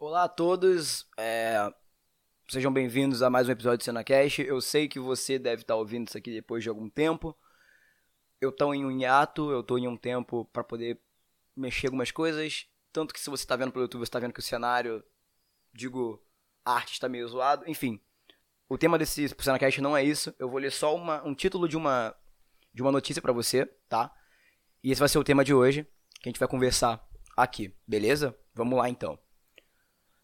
Olá a todos, é, sejam bem-vindos a mais um episódio do CenaCast. Eu sei que você deve estar ouvindo isso aqui depois de algum tempo. Eu estou em um hiato, eu estou em um tempo para poder mexer algumas coisas. Tanto que se você está vendo pelo YouTube, você está vendo que o cenário, digo, a arte está meio zoado. Enfim, o tema desse CenaCast não é isso. Eu vou ler só uma, um título de uma, de uma notícia para você, tá? E esse vai ser o tema de hoje, que a gente vai conversar aqui, beleza? Vamos lá então.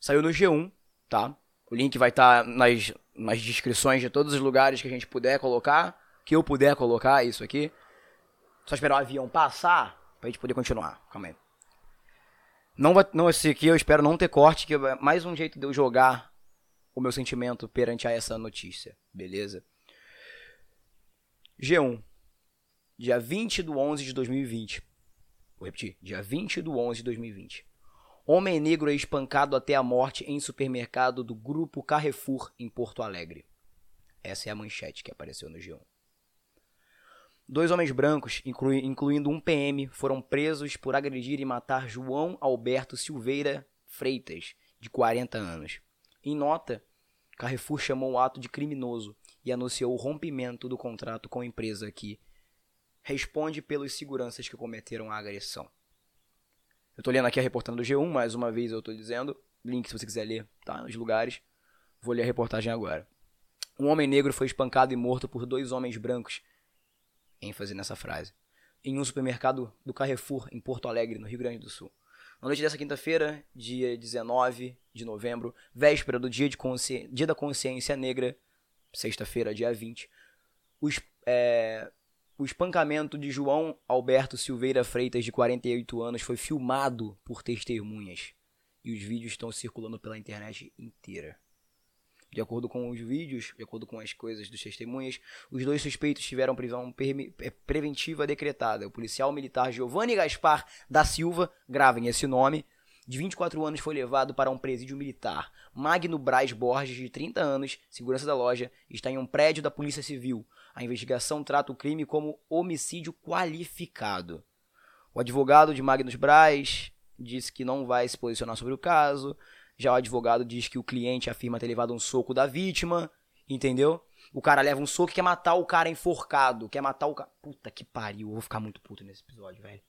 Saiu no G1, tá? O link vai estar tá nas, nas descrições de todos os lugares que a gente puder colocar, que eu puder colocar isso aqui. Só esperar o avião passar pra gente poder continuar. Calma aí. Não, vai, não esse aqui eu espero não ter corte, que é mais um jeito de eu jogar o meu sentimento perante a essa notícia, beleza? G1, dia 20 de 11 de 2020. Vou repetir, dia 20 de 11 de 2020. Homem negro é espancado até a morte em supermercado do grupo Carrefour em Porto Alegre. Essa é a manchete que apareceu no G1. Dois homens brancos, inclui, incluindo um PM, foram presos por agredir e matar João Alberto Silveira Freitas, de 40 anos. Em nota, Carrefour chamou o ato de criminoso e anunciou o rompimento do contrato com a empresa que responde pelos seguranças que cometeram a agressão. Eu estou lendo aqui a reportagem do G1, mais uma vez eu estou dizendo, link se você quiser ler, tá, nos lugares. Vou ler a reportagem agora. Um homem negro foi espancado e morto por dois homens brancos, ênfase nessa frase, em um supermercado do Carrefour, em Porto Alegre, no Rio Grande do Sul. Na noite dessa quinta-feira, dia 19 de novembro, véspera do dia, de dia da Consciência Negra, sexta-feira, dia 20, os, é, o espancamento de João Alberto Silveira Freitas, de 48 anos, foi filmado por testemunhas. E os vídeos estão circulando pela internet inteira. De acordo com os vídeos, de acordo com as coisas dos testemunhas, os dois suspeitos tiveram prisão é, preventiva decretada. O policial militar Giovanni Gaspar da Silva, gravem esse nome, de 24 anos foi levado para um presídio militar. Magno Braz Borges, de 30 anos, segurança da loja, está em um prédio da Polícia Civil. A investigação trata o crime como homicídio qualificado. O advogado de Magnus Braz disse que não vai se posicionar sobre o caso. Já o advogado diz que o cliente afirma ter levado um soco da vítima, entendeu? O cara leva um soco e quer matar o cara enforcado, quer matar o cara. Puta que pariu, eu vou ficar muito puto nesse episódio, velho.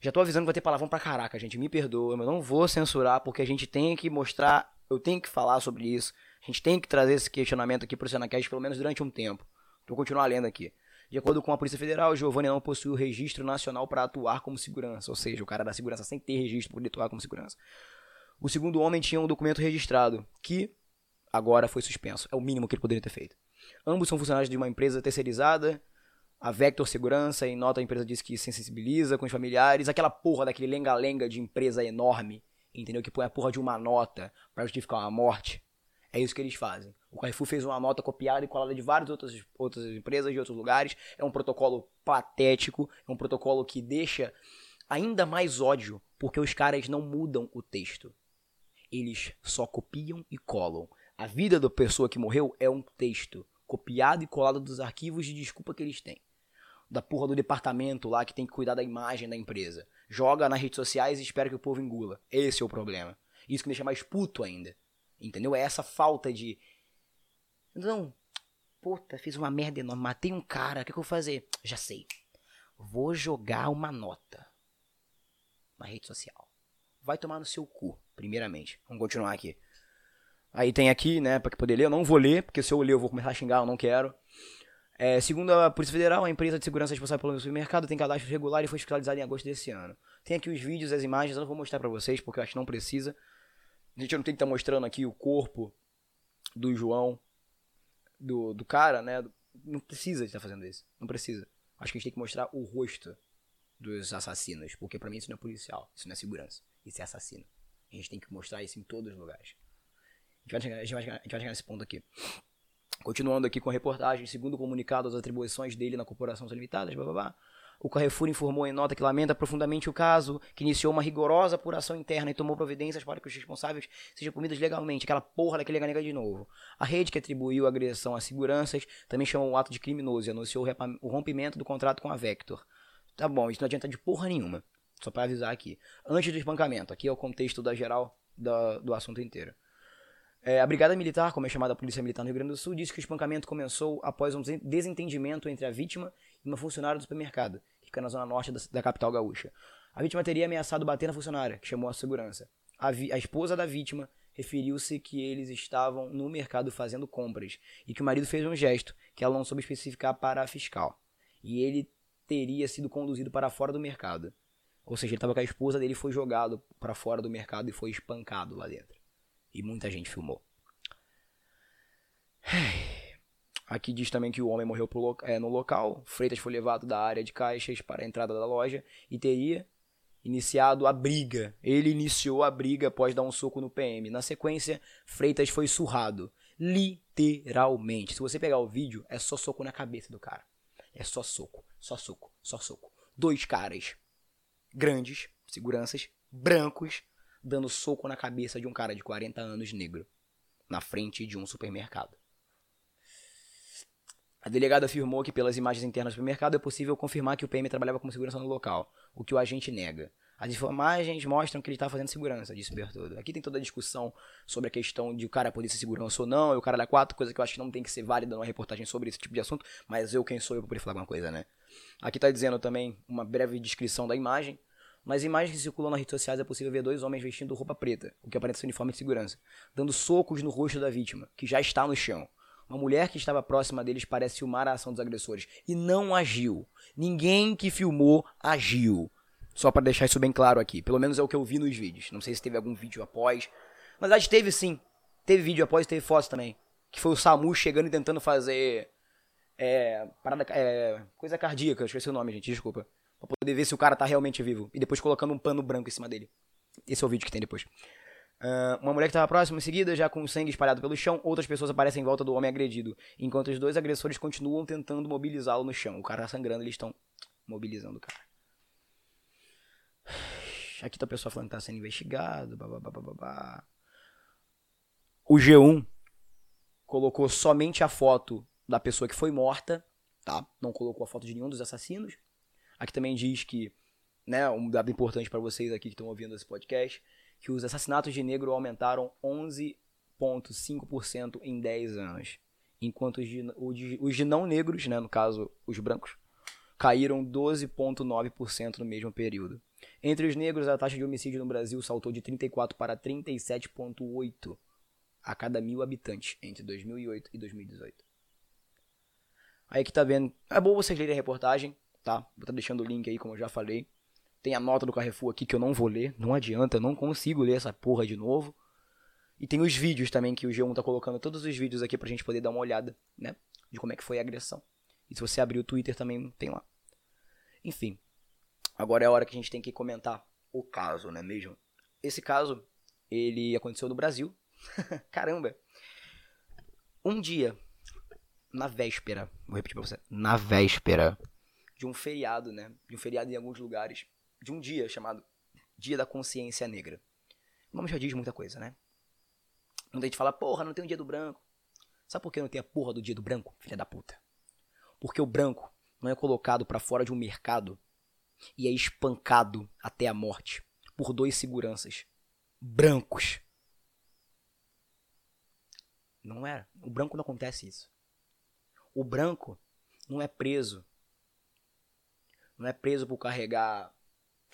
Já tô avisando que vai ter palavrão pra caraca, gente. Me perdoa, mas não vou censurar porque a gente tem que mostrar, eu tenho que falar sobre isso. A gente tem que trazer esse questionamento aqui pro Senacast pelo menos durante um tempo. Vou continuar lendo aqui. De acordo com a Polícia Federal, Giovanni não possui o registro nacional para atuar como segurança, ou seja, o cara da segurança sem ter registro para atuar como segurança. O segundo homem tinha um documento registrado, que agora foi suspenso. É o mínimo que ele poderia ter feito. Ambos são funcionários de uma empresa terceirizada, a Vector Segurança, em nota a empresa diz que se sensibiliza com os familiares, aquela porra daquele lenga-lenga de empresa enorme, entendeu? Que põe a porra de uma nota para justificar uma morte. É isso que eles fazem. O Carrefour fez uma nota copiada e colada de várias outras, outras empresas de outros lugares. É um protocolo patético, é um protocolo que deixa ainda mais ódio, porque os caras não mudam o texto. Eles só copiam e colam. A vida da pessoa que morreu é um texto copiado e colado dos arquivos de desculpa que eles têm. Da porra do departamento lá que tem que cuidar da imagem da empresa. Joga nas redes sociais e espera que o povo engula. Esse é o problema. Isso que me deixa mais puto ainda. Entendeu? É essa falta de não, puta, fiz uma merda enorme, matei um cara, o que, que eu vou fazer? Já sei. Vou jogar uma nota na rede social. Vai tomar no seu cu, primeiramente. Vamos continuar aqui. Aí tem aqui, né, pra poder ler. Eu não vou ler, porque se eu ler eu vou começar a xingar, eu não quero. É, segundo a Polícia Federal, a empresa de segurança responsável pelo supermercado tem cadastro regular e foi fiscalizada em agosto desse ano. Tem aqui os vídeos, as imagens, eu não vou mostrar pra vocês, porque eu acho que não precisa. A gente não tem que estar tá mostrando aqui o corpo do João do, do cara, né? Não precisa estar tá fazendo isso. Não precisa. Acho que a gente tem que mostrar o rosto dos assassinos. Porque para mim isso não é policial. Isso não é segurança. Isso é assassino. A gente tem que mostrar isso em todos os lugares. A gente vai chegar, a gente vai chegar, a gente vai chegar nesse ponto aqui. Continuando aqui com a reportagem, segundo o comunicado, as atribuições dele na corporação são limitadas, blá blá blá. O Carrefour informou em nota que lamenta profundamente o caso, que iniciou uma rigorosa apuração interna e tomou providências para que os responsáveis sejam punidos legalmente. Aquela porra daquele nega de novo. A rede que atribuiu a agressão a seguranças também chamou o ato de criminoso e anunciou o rompimento do contrato com a Vector. Tá bom, isso não adianta de porra nenhuma. Só para avisar aqui. Antes do espancamento, aqui é o contexto da geral do assunto inteiro. É, a Brigada Militar, como é chamada a Polícia Militar no Rio Grande do Sul, disse que o espancamento começou após um desentendimento entre a vítima e uma funcionária do supermercado, fica na zona norte da, da capital gaúcha. A vítima teria ameaçado bater na funcionária, que chamou a segurança. A, a esposa da vítima referiu-se que eles estavam no mercado fazendo compras e que o marido fez um gesto que ela não soube especificar para a fiscal. E ele teria sido conduzido para fora do mercado. Ou seja, ele estava com a esposa dele foi jogado para fora do mercado e foi espancado lá dentro. E muita gente filmou. Aqui diz também que o homem morreu é, no local. Freitas foi levado da área de caixas para a entrada da loja e teria iniciado a briga. Ele iniciou a briga após dar um soco no PM. Na sequência, Freitas foi surrado. Literalmente. Se você pegar o vídeo, é só soco na cabeça do cara. É só soco, só soco, só soco. Dois caras grandes, seguranças, brancos, dando soco na cabeça de um cara de 40 anos negro, na frente de um supermercado. A delegada afirmou que, pelas imagens internas do supermercado, é possível confirmar que o PM trabalhava como segurança no local, o que o agente nega. As imagens mostram que ele está fazendo segurança, disse Bertoldo. Aqui tem toda a discussão sobre a questão de o cara poder ser segurança ou não, e o cara da quatro, coisa que eu acho que não tem que ser válida numa reportagem sobre esse tipo de assunto, mas eu quem sou eu para poder falar alguma coisa, né? Aqui está dizendo também uma breve descrição da imagem. Nas imagens que circulam nas redes sociais é possível ver dois homens vestindo roupa preta, o que aparenta ser uniforme de segurança, dando socos no rosto da vítima, que já está no chão. Uma mulher que estava próxima deles parece filmar a ação dos agressores e não agiu. Ninguém que filmou agiu. Só para deixar isso bem claro aqui. Pelo menos é o que eu vi nos vídeos. Não sei se teve algum vídeo após. Na verdade, teve sim. Teve vídeo após e teve fotos também. Que foi o Samu chegando e tentando fazer. É. Parada. É, coisa cardíaca, esqueci o nome, gente, desculpa. Pra poder ver se o cara tá realmente vivo. E depois colocando um pano branco em cima dele. Esse é o vídeo que tem depois. Uh, uma mulher que estava próxima, em seguida, já com sangue espalhado pelo chão, outras pessoas aparecem em volta do homem agredido, enquanto os dois agressores continuam tentando mobilizá-lo no chão. O cara sangrando, eles estão mobilizando o cara. Aqui tá a pessoa falando que tá sendo investigado, babá. O G1 colocou somente a foto da pessoa que foi morta, tá? Não colocou a foto de nenhum dos assassinos. Aqui também diz que, né, um dado importante para vocês aqui que estão ouvindo esse podcast, que os assassinatos de negro aumentaram 11,5% em 10 anos. Enquanto os de, os de não negros, né, no caso os brancos, caíram 12,9% no mesmo período. Entre os negros, a taxa de homicídio no Brasil saltou de 34 para 37,8 a cada mil habitantes entre 2008 e 2018. Aí que tá vendo. É bom vocês lerem a reportagem, tá? Vou estar tá deixando o link aí, como eu já falei. Tem a nota do Carrefour aqui que eu não vou ler. Não adianta, eu não consigo ler essa porra de novo. E tem os vídeos também que o G1 tá colocando todos os vídeos aqui pra gente poder dar uma olhada, né? De como é que foi a agressão. E se você abrir o Twitter também tem lá. Enfim. Agora é a hora que a gente tem que comentar o caso, não é mesmo? Esse caso, ele aconteceu no Brasil. Caramba. Um dia, na véspera, vou repetir pra você, na véspera de um feriado, né? De um feriado em alguns lugares, de um dia chamado Dia da Consciência Negra. O nome já diz muita coisa, né? Muita gente fala, porra, não tem um dia do branco. Sabe por que não tem a porra do dia do branco, filha da puta? Porque o branco não é colocado para fora de um mercado e é espancado até a morte por dois seguranças brancos. Não é. O branco não acontece isso. O branco não é preso não é preso por carregar,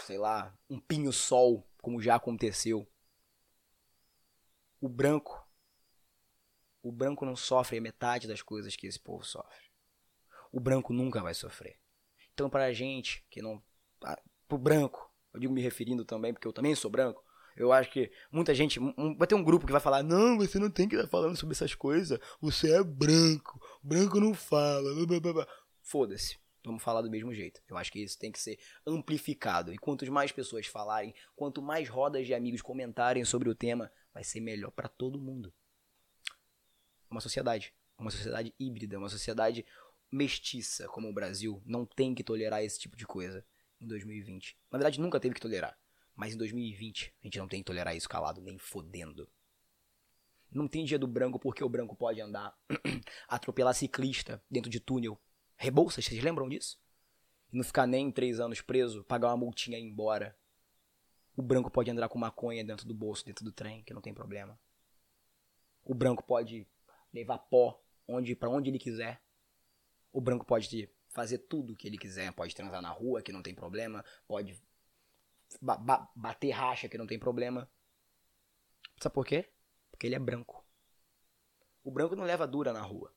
sei lá, um pinho-sol, como já aconteceu. O branco, o branco não sofre metade das coisas que esse povo sofre. O branco nunca vai sofrer. Então, para a gente que não. Pro branco, eu digo me referindo também, porque eu também sou branco. Eu acho que muita gente. Um, vai ter um grupo que vai falar: Não, você não tem que estar falando sobre essas coisas. Você é branco. Branco não fala. Foda-se vamos falar do mesmo jeito. Eu acho que isso tem que ser amplificado. E quanto mais pessoas falarem, quanto mais rodas de amigos comentarem sobre o tema, vai ser melhor para todo mundo. Uma sociedade, uma sociedade híbrida, uma sociedade mestiça como o Brasil não tem que tolerar esse tipo de coisa em 2020. Na verdade, nunca teve que tolerar. Mas em 2020, a gente não tem que tolerar isso calado, nem fodendo. Não tem dia do branco porque o branco pode andar, atropelar ciclista dentro de túnel Rebouças, vocês lembram disso? e não ficar nem três anos preso, pagar uma multinha e ir embora. O branco pode andar com maconha dentro do bolso, dentro do trem, que não tem problema. O branco pode levar pó onde para onde ele quiser. O branco pode fazer tudo o que ele quiser, pode transar na rua, que não tem problema, pode ba ba bater racha, que não tem problema. Sabe por quê? Porque ele é branco. O branco não leva dura na rua,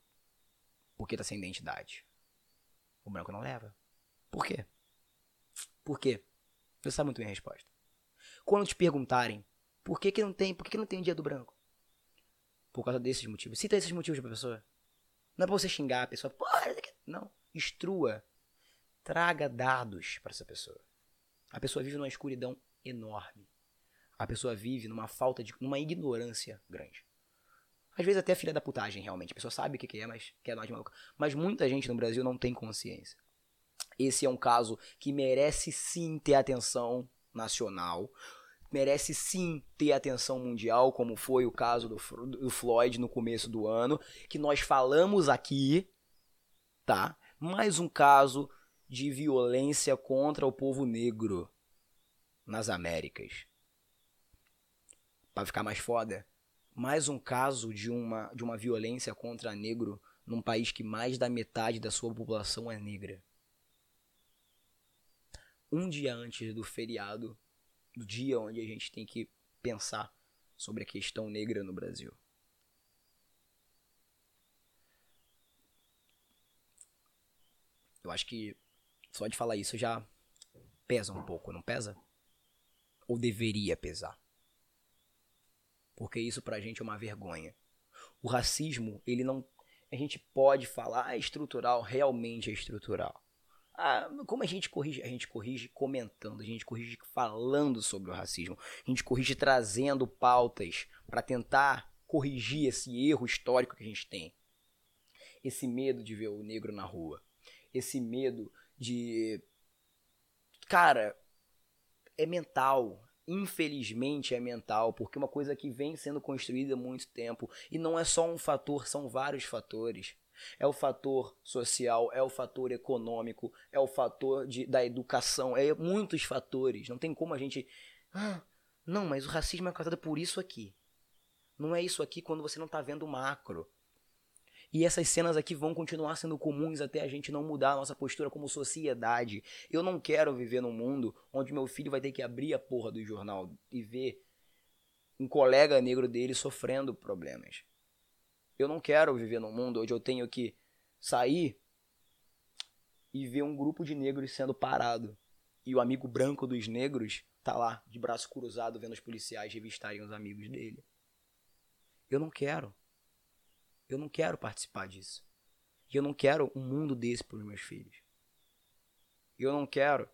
porque tá sem identidade. O branco não leva. Por quê? Por quê? Você sabe muito bem a resposta. Quando te perguntarem por que, que não tem, por que, que não tem o dia do branco? Por causa desses motivos. Cita esses motivos pra pessoa. Não é pra você xingar a pessoa. Porra, não. Instrua. Traga dados para essa pessoa. A pessoa vive numa escuridão enorme. A pessoa vive numa falta de. numa ignorância grande. Às vezes até filha da putagem, realmente. A pessoa sabe o que é, mas quer nós de maluco. Mas muita gente no Brasil não tem consciência. Esse é um caso que merece sim ter atenção nacional. Merece sim ter atenção mundial, como foi o caso do, do Floyd no começo do ano, que nós falamos aqui, tá? Mais um caso de violência contra o povo negro nas Américas. Para ficar mais foda, mais um caso de uma, de uma violência contra negro num país que mais da metade da sua população é negra. Um dia antes do feriado, do dia onde a gente tem que pensar sobre a questão negra no Brasil. Eu acho que só de falar isso já pesa um pouco, não pesa? Ou deveria pesar? Porque isso pra gente é uma vergonha. O racismo, ele não. A gente pode falar, ah, estrutural, realmente é estrutural. Ah, como a gente corrige? A gente corrige comentando, a gente corrige falando sobre o racismo, a gente corrige trazendo pautas para tentar corrigir esse erro histórico que a gente tem. Esse medo de ver o negro na rua, esse medo de. Cara, é mental. Infelizmente é mental, porque é uma coisa que vem sendo construída há muito tempo. E não é só um fator, são vários fatores. É o fator social, é o fator econômico, é o fator de, da educação, é muitos fatores. Não tem como a gente. Ah, não, mas o racismo é causado por isso aqui. Não é isso aqui quando você não está vendo o macro. E essas cenas aqui vão continuar sendo comuns até a gente não mudar a nossa postura como sociedade. Eu não quero viver num mundo onde meu filho vai ter que abrir a porra do jornal e ver um colega negro dele sofrendo problemas. Eu não quero viver num mundo onde eu tenho que sair e ver um grupo de negros sendo parado. E o amigo branco dos negros tá lá, de braço cruzado, vendo os policiais revistarem os amigos dele. Eu não quero. Eu não quero participar disso. E eu não quero um mundo desse para os meus filhos. Eu não quero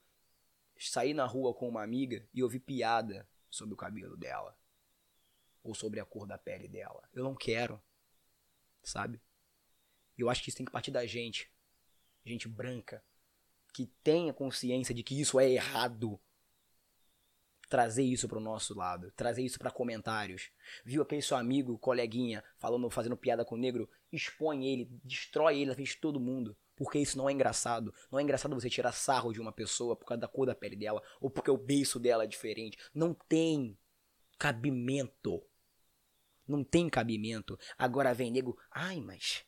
sair na rua com uma amiga e ouvir piada sobre o cabelo dela ou sobre a cor da pele dela. Eu não quero, sabe? Eu acho que isso tem que partir da gente, gente branca, que tenha consciência de que isso é errado trazer isso para o nosso lado, trazer isso para comentários. Viu aquele seu amigo, coleguinha, falando, fazendo piada com o negro? Expõe ele, destrói ele na frente de todo mundo. Porque isso não é engraçado. Não é engraçado você tirar sarro de uma pessoa por causa da cor da pele dela ou porque o beiço dela é diferente. Não tem cabimento. Não tem cabimento. Agora vem nego, ai, mas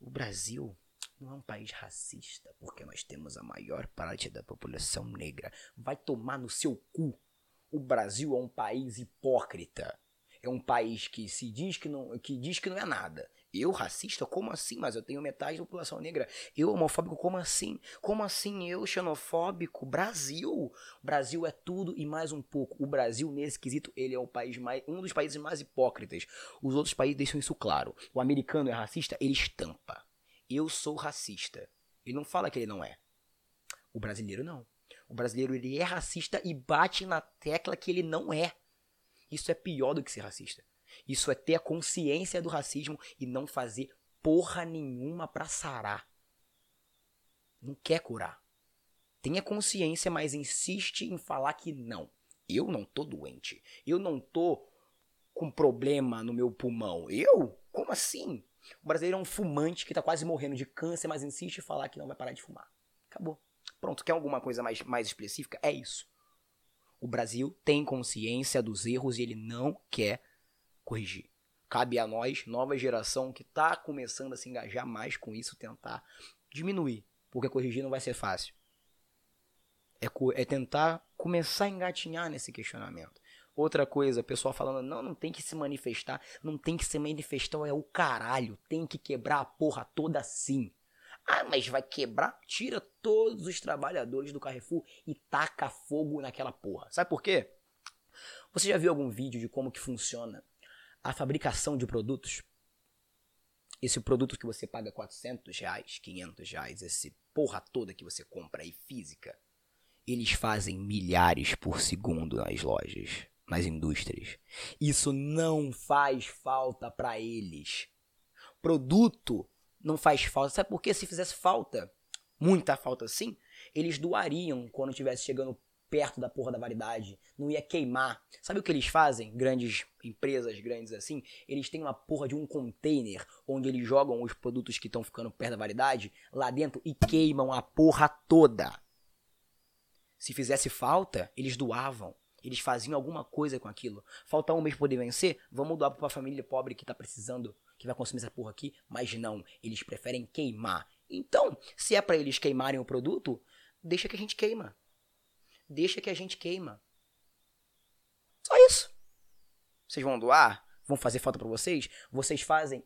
o Brasil não é um país racista porque nós temos a maior parte da população negra. Vai tomar no seu cu. O Brasil é um país hipócrita. É um país que se diz que não, que diz que não é nada. Eu racista? Como assim? Mas eu tenho metade da população negra. Eu homofóbico? Como assim? Como assim eu xenofóbico? Brasil. Brasil é tudo e mais um pouco. O Brasil nesse quesito ele é o país mais, um dos países mais hipócritas. Os outros países deixam isso claro. O americano é racista, ele estampa. Eu sou racista. Ele não fala que ele não é. O brasileiro não. O brasileiro ele é racista e bate na tecla que ele não é. Isso é pior do que ser racista. Isso é ter a consciência do racismo e não fazer porra nenhuma pra sarar. Não quer curar. Tenha consciência, mas insiste em falar que não. Eu não tô doente. Eu não tô com problema no meu pulmão. Eu? Como assim? O brasileiro é um fumante que tá quase morrendo de câncer, mas insiste em falar que não vai parar de fumar. Acabou. Pronto, quer alguma coisa mais, mais específica? É isso. O Brasil tem consciência dos erros e ele não quer corrigir. Cabe a nós, nova geração que está começando a se engajar mais com isso, tentar diminuir, porque corrigir não vai ser fácil. É, é tentar começar a engatinhar nesse questionamento. Outra coisa, pessoal falando, não, não tem que se manifestar, não tem que se manifestar, é o caralho, tem que quebrar a porra toda sim. Ah, mas vai quebrar? Tira todos os trabalhadores do Carrefour e taca fogo naquela porra. Sabe por quê? Você já viu algum vídeo de como que funciona a fabricação de produtos? Esse produto que você paga 400 reais, 500 reais, esse porra toda que você compra aí física, eles fazem milhares por segundo nas lojas, nas indústrias. Isso não faz falta para eles. Produto não faz falta. Sabe por quê? Se fizesse falta, muita falta assim, eles doariam quando estivesse chegando perto da porra da validade. Não ia queimar. Sabe o que eles fazem? Grandes empresas, grandes assim, eles têm uma porra de um container onde eles jogam os produtos que estão ficando perto da validade lá dentro e queimam a porra toda. Se fizesse falta, eles doavam. Eles faziam alguma coisa com aquilo. Falta um mês poder vencer? Vamos doar pra uma família pobre que tá precisando que vai consumir essa porra aqui, mas não, eles preferem queimar. Então, se é para eles queimarem o produto, deixa que a gente queima. Deixa que a gente queima. Só isso. Vocês vão doar? Vão fazer falta para vocês? Vocês fazem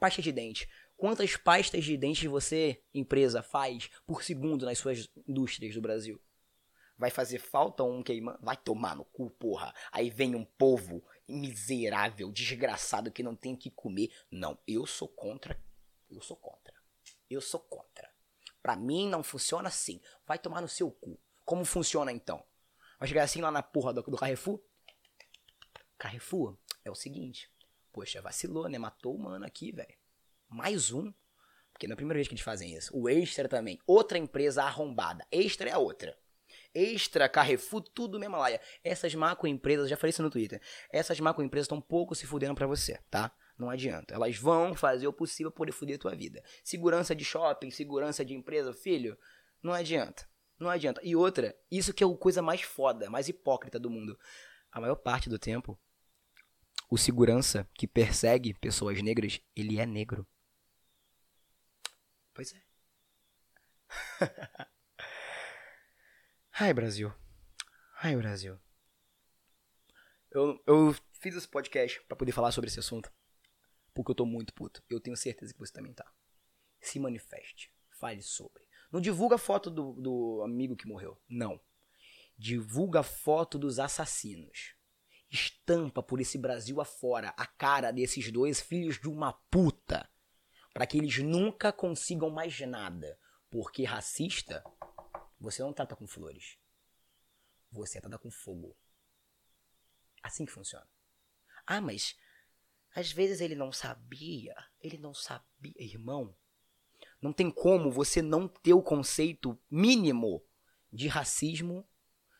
pasta de dente. Quantas pastas de dente você, empresa, faz por segundo nas suas indústrias do Brasil? Vai fazer falta um queimando? Vai tomar no cu, porra. Aí vem um povo miserável, desgraçado que não tem que comer. Não, eu sou contra. Eu sou contra. Eu sou contra. Pra mim não funciona assim. Vai tomar no seu cu. Como funciona então? Vai chegar assim lá na porra do, do Carrefour? Carrefour, é o seguinte. Poxa, vacilou, né? Matou o mano aqui, velho. Mais um. Porque não é a primeira vez que eles fazem isso. O Extra também. Outra empresa arrombada. Extra é a outra. Extra, Carrefour, tudo mesmo laia. Essas macroempresas, já falei isso no Twitter, essas macroempresas estão pouco se fudendo para você, tá? Não adianta. Elas vão fazer o possível para poder fuder a tua vida. Segurança de shopping, segurança de empresa, filho, não adianta. Não adianta. E outra, isso que é a coisa mais foda, mais hipócrita do mundo. A maior parte do tempo, o segurança que persegue pessoas negras, ele é negro. Pois é. Ai, Brasil. Ai, Brasil. Eu, eu fiz esse podcast para poder falar sobre esse assunto. Porque eu tô muito puto. Eu tenho certeza que você também tá. Se manifeste. Fale sobre. Não divulga foto do, do amigo que morreu. Não. Divulga foto dos assassinos. Estampa por esse Brasil afora a cara desses dois filhos de uma puta. para que eles nunca consigam mais nada. Porque racista você não trata com flores. Você trata com fogo. Assim que funciona. Ah, mas às vezes ele não sabia. Ele não sabia, irmão. Não tem como você não ter o conceito mínimo de racismo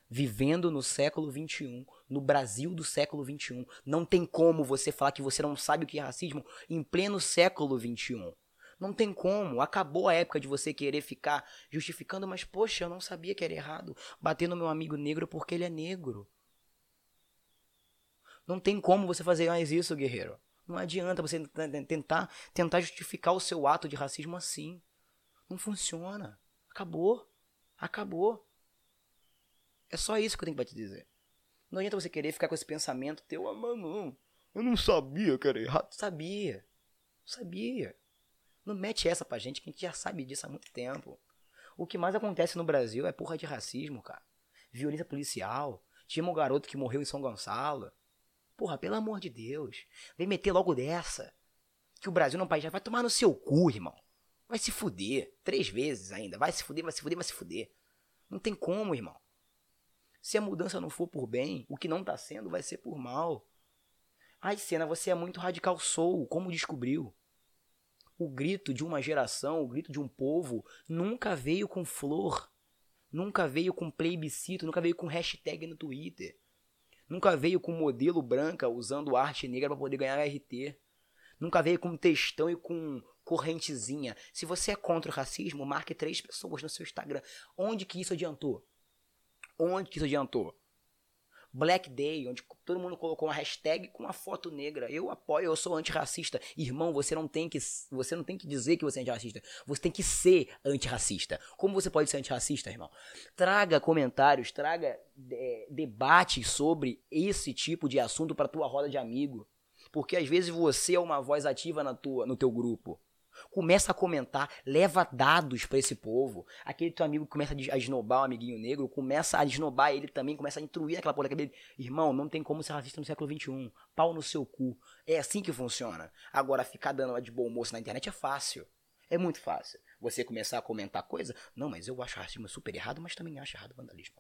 vivendo no século XXI, no Brasil do século XXI. Não tem como você falar que você não sabe o que é racismo em pleno século XXI. Não tem como. Acabou a época de você querer ficar justificando, mas poxa, eu não sabia que era errado bater no meu amigo negro porque ele é negro. Não tem como você fazer mais isso, guerreiro. Não adianta você tentar, tentar justificar o seu ato de racismo assim. Não funciona. Acabou. Acabou. É só isso que eu tenho pra te dizer. Não adianta você querer ficar com esse pensamento teu, ah, mano, eu não sabia que era errado. Sabia. Sabia. Não mete essa pra gente que a gente já sabe disso há muito tempo. O que mais acontece no Brasil é porra de racismo, cara. Violência policial. Tinha um garoto que morreu em São Gonçalo. Porra, pelo amor de Deus. Vem meter logo dessa. Que o Brasil não país já vai tomar no seu cu, irmão. Vai se fuder. Três vezes ainda. Vai se fuder, vai se fuder, vai se fuder. Não tem como, irmão. Se a mudança não for por bem, o que não tá sendo vai ser por mal. Ai, Cena, você é muito radical soul. Como descobriu? O grito de uma geração, o grito de um povo, nunca veio com flor, nunca veio com plebiscito, nunca veio com hashtag no Twitter, nunca veio com modelo branca usando arte negra para poder ganhar RT, nunca veio com textão e com, correntezinha. Se você é contra o racismo, marque três pessoas no seu Instagram. Onde que isso adiantou? Onde que isso adiantou? Black Day, onde todo mundo colocou uma hashtag com uma foto negra. Eu apoio, eu sou antirracista. Irmão, você não tem que você não tem que dizer que você é antirracista. Você tem que ser antirracista. Como você pode ser antirracista, irmão? Traga comentários, traga é, debates sobre esse tipo de assunto para tua roda de amigo. Porque às vezes você é uma voz ativa na tua, no teu grupo. Começa a comentar, leva dados para esse povo. Aquele teu amigo começa a esnobar o um amiguinho negro, começa a esnobar ele também, começa a intruir naquela porra dele. Irmão, não tem como ser racista no século XXI. Pau no seu cu. É assim que funciona. Agora, ficar dando uma de bom moço na internet é fácil. É muito fácil. Você começar a comentar coisa. Não, mas eu acho racismo super errado, mas também acho errado vandalismo.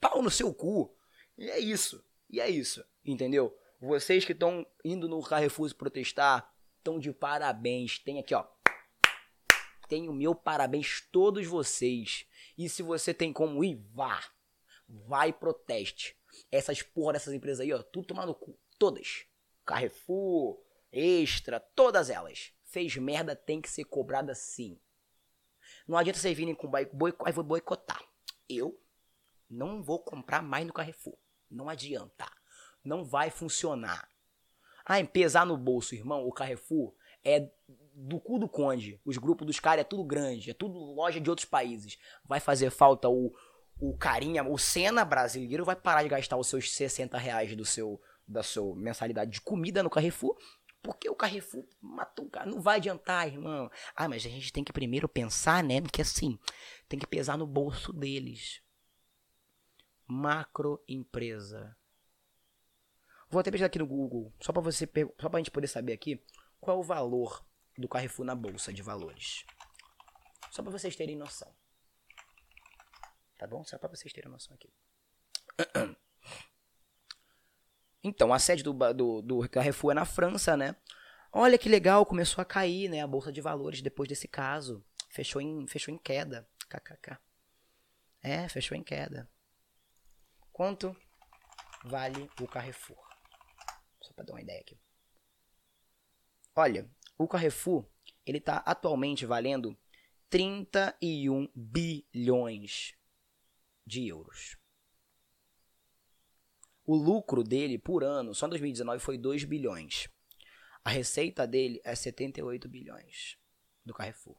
Pau no seu cu. E é isso. E é isso. Entendeu? Vocês que estão indo no Carrefour protestar, estão de parabéns. Tem aqui, ó. Tem o meu parabéns todos vocês. E se você tem como ir, vá. Vai proteste. Essas porra dessas empresas aí, ó, tudo tomando cu. Todas. Carrefour, Extra, todas elas. Fez merda, tem que ser cobrada sim. Não adianta vocês virem com boicotar. vou boicotar. Eu não vou comprar mais no Carrefour. Não adianta. Não vai funcionar. Ah, pesar no bolso, irmão, o Carrefour é do cu do conde. Os grupos dos caras é tudo grande, é tudo loja de outros países. Vai fazer falta o, o carinha, o Senna brasileiro vai parar de gastar os seus 60 reais do seu, da sua mensalidade de comida no Carrefour. Porque o Carrefour matou o cara. Não vai adiantar, irmão. Ah, mas a gente tem que primeiro pensar, né? Porque assim, tem que pesar no bolso deles. Macroempresa. Vou até pesquisar aqui no Google, só para você, só pra gente poder saber aqui qual é o valor do Carrefour na bolsa de valores. Só para vocês terem noção. Tá bom? Só para vocês terem noção aqui. Então, a sede do, do, do Carrefour é na França, né? Olha que legal, começou a cair, né? A bolsa de valores depois desse caso. Fechou em, fechou em queda. KKK. É, fechou em queda. Quanto vale o Carrefour? Para dar uma ideia aqui. Olha, o Carrefour, ele está atualmente valendo 31 bilhões de euros. O lucro dele por ano, só em 2019, foi 2 bilhões. A receita dele é 78 bilhões do Carrefour.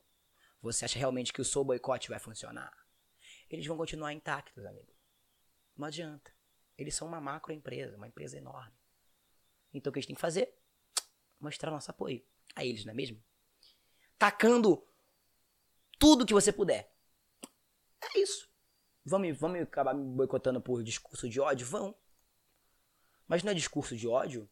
Você acha realmente que o seu boicote vai funcionar? Eles vão continuar intactos, amigo. Não adianta. Eles são uma macroempresa, uma empresa enorme. Então o que a gente tem que fazer? Mostrar nosso apoio a eles, não é mesmo? Tacando tudo que você puder. É isso. Vamos, vamos acabar me boicotando por discurso de ódio? Vão. Mas não é discurso de ódio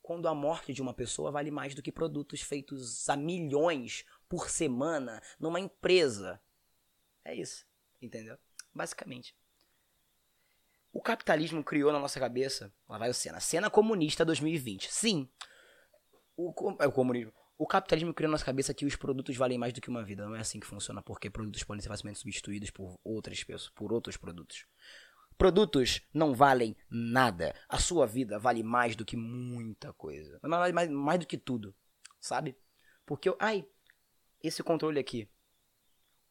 quando a morte de uma pessoa vale mais do que produtos feitos a milhões por semana numa empresa. É isso. Entendeu? Basicamente. O capitalismo criou na nossa cabeça, lá vai o Cena, cena comunista 2020. Sim, o, é o comunismo. O capitalismo criou na nossa cabeça que os produtos valem mais do que uma vida. Não é assim que funciona, porque produtos podem ser facilmente substituídos por outras pessoas, por outros produtos. Produtos não valem nada. A sua vida vale mais do que muita coisa. Mais, mais, mais do que tudo, sabe? Porque, eu, ai, esse controle aqui.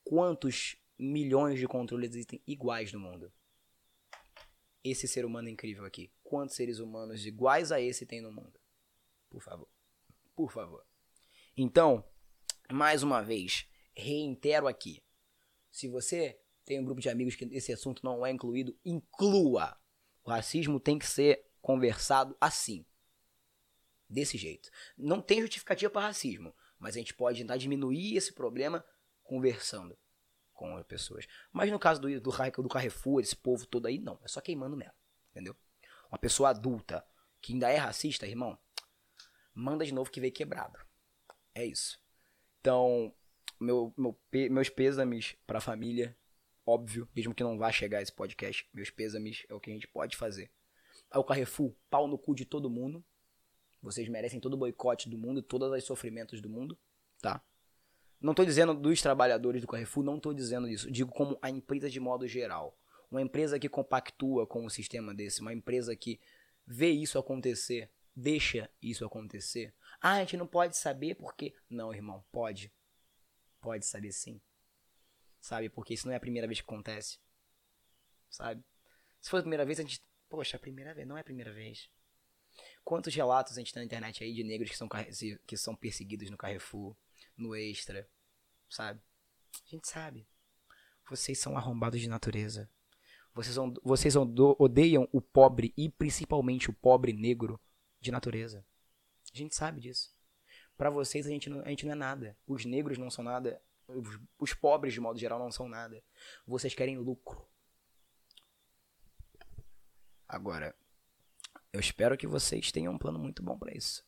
Quantos milhões de controles existem iguais no mundo? Esse ser humano incrível aqui? Quantos seres humanos iguais a esse tem no mundo? Por favor. Por favor. Então, mais uma vez, reitero aqui. Se você tem um grupo de amigos que esse assunto não é incluído, inclua. O racismo tem que ser conversado assim. Desse jeito. Não tem justificativa para racismo, mas a gente pode tentar diminuir esse problema conversando com as pessoas. Mas no caso do, do, do Carrefour, esse povo todo aí, não. É só queimando mesmo. Entendeu? Uma pessoa adulta que ainda é racista, irmão, manda de novo que veio quebrado. É isso. Então, meu, meu, meus pêsames pra família, óbvio, mesmo que não vá chegar esse podcast, meus pêsames é o que a gente pode fazer. Ao Carrefour, pau no cu de todo mundo. Vocês merecem todo o boicote do mundo, todos os sofrimentos do mundo, tá? Não estou dizendo dos trabalhadores do Carrefour, não estou dizendo isso. Digo como a empresa de modo geral. Uma empresa que compactua com um sistema desse, uma empresa que vê isso acontecer, deixa isso acontecer. Ah, a gente não pode saber porque. Não, irmão, pode. Pode saber sim. Sabe? Porque isso não é a primeira vez que acontece. Sabe? Se for a primeira vez, a gente. Poxa, a primeira vez. Não é a primeira vez. Quantos relatos a gente tem na internet aí de negros que são, que são perseguidos no Carrefour, no Extra, sabe? A gente sabe. Vocês são arrombados de natureza. Vocês, vocês odeiam o pobre e principalmente o pobre negro de natureza. A gente sabe disso. Para vocês a gente, não, a gente não é nada. Os negros não são nada. Os, os pobres, de modo geral, não são nada. Vocês querem lucro. Agora, eu espero que vocês tenham um plano muito bom para isso.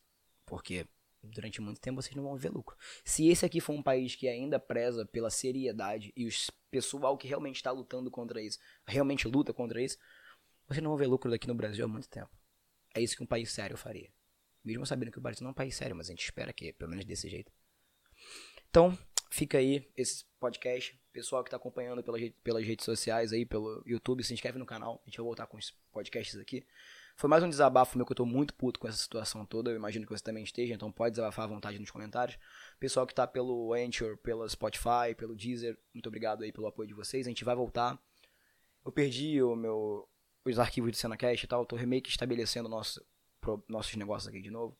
Porque durante muito tempo vocês não vão ver lucro. Se esse aqui for um país que ainda preza pela seriedade e o pessoal que realmente está lutando contra isso, realmente luta contra isso, vocês não vão ver lucro daqui no Brasil há muito tempo. É isso que um país sério faria. Mesmo sabendo que o Brasil não é um país sério, mas a gente espera que, pelo menos desse jeito. Então, fica aí esse podcast. Pessoal que está acompanhando pelas, pelas redes sociais aí, pelo YouTube, se inscreve no canal. A gente vai voltar com os podcasts aqui. Foi mais um desabafo meu que eu tô muito puto com essa situação toda. Eu imagino que você também esteja, então pode desabafar à vontade nos comentários. Pessoal que tá pelo Anchor, pelo Spotify, pelo Deezer, muito obrigado aí pelo apoio de vocês. A gente vai voltar. Eu perdi o meu, os arquivos do SenaCast e tal. Eu tô meio que estabelecendo nosso, pro, nossos negócios aqui de novo.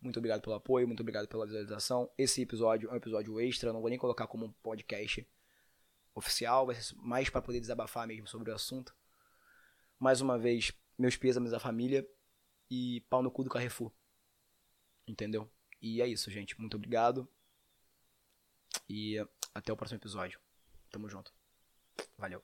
Muito obrigado pelo apoio, muito obrigado pela visualização. Esse episódio é um episódio extra, não vou nem colocar como um podcast oficial, vai ser mais para poder desabafar mesmo sobre o assunto. Mais uma vez, meus pêsames à família e pau no cu do Carrefour. Entendeu? E é isso, gente. Muito obrigado. E até o próximo episódio. Tamo junto. Valeu.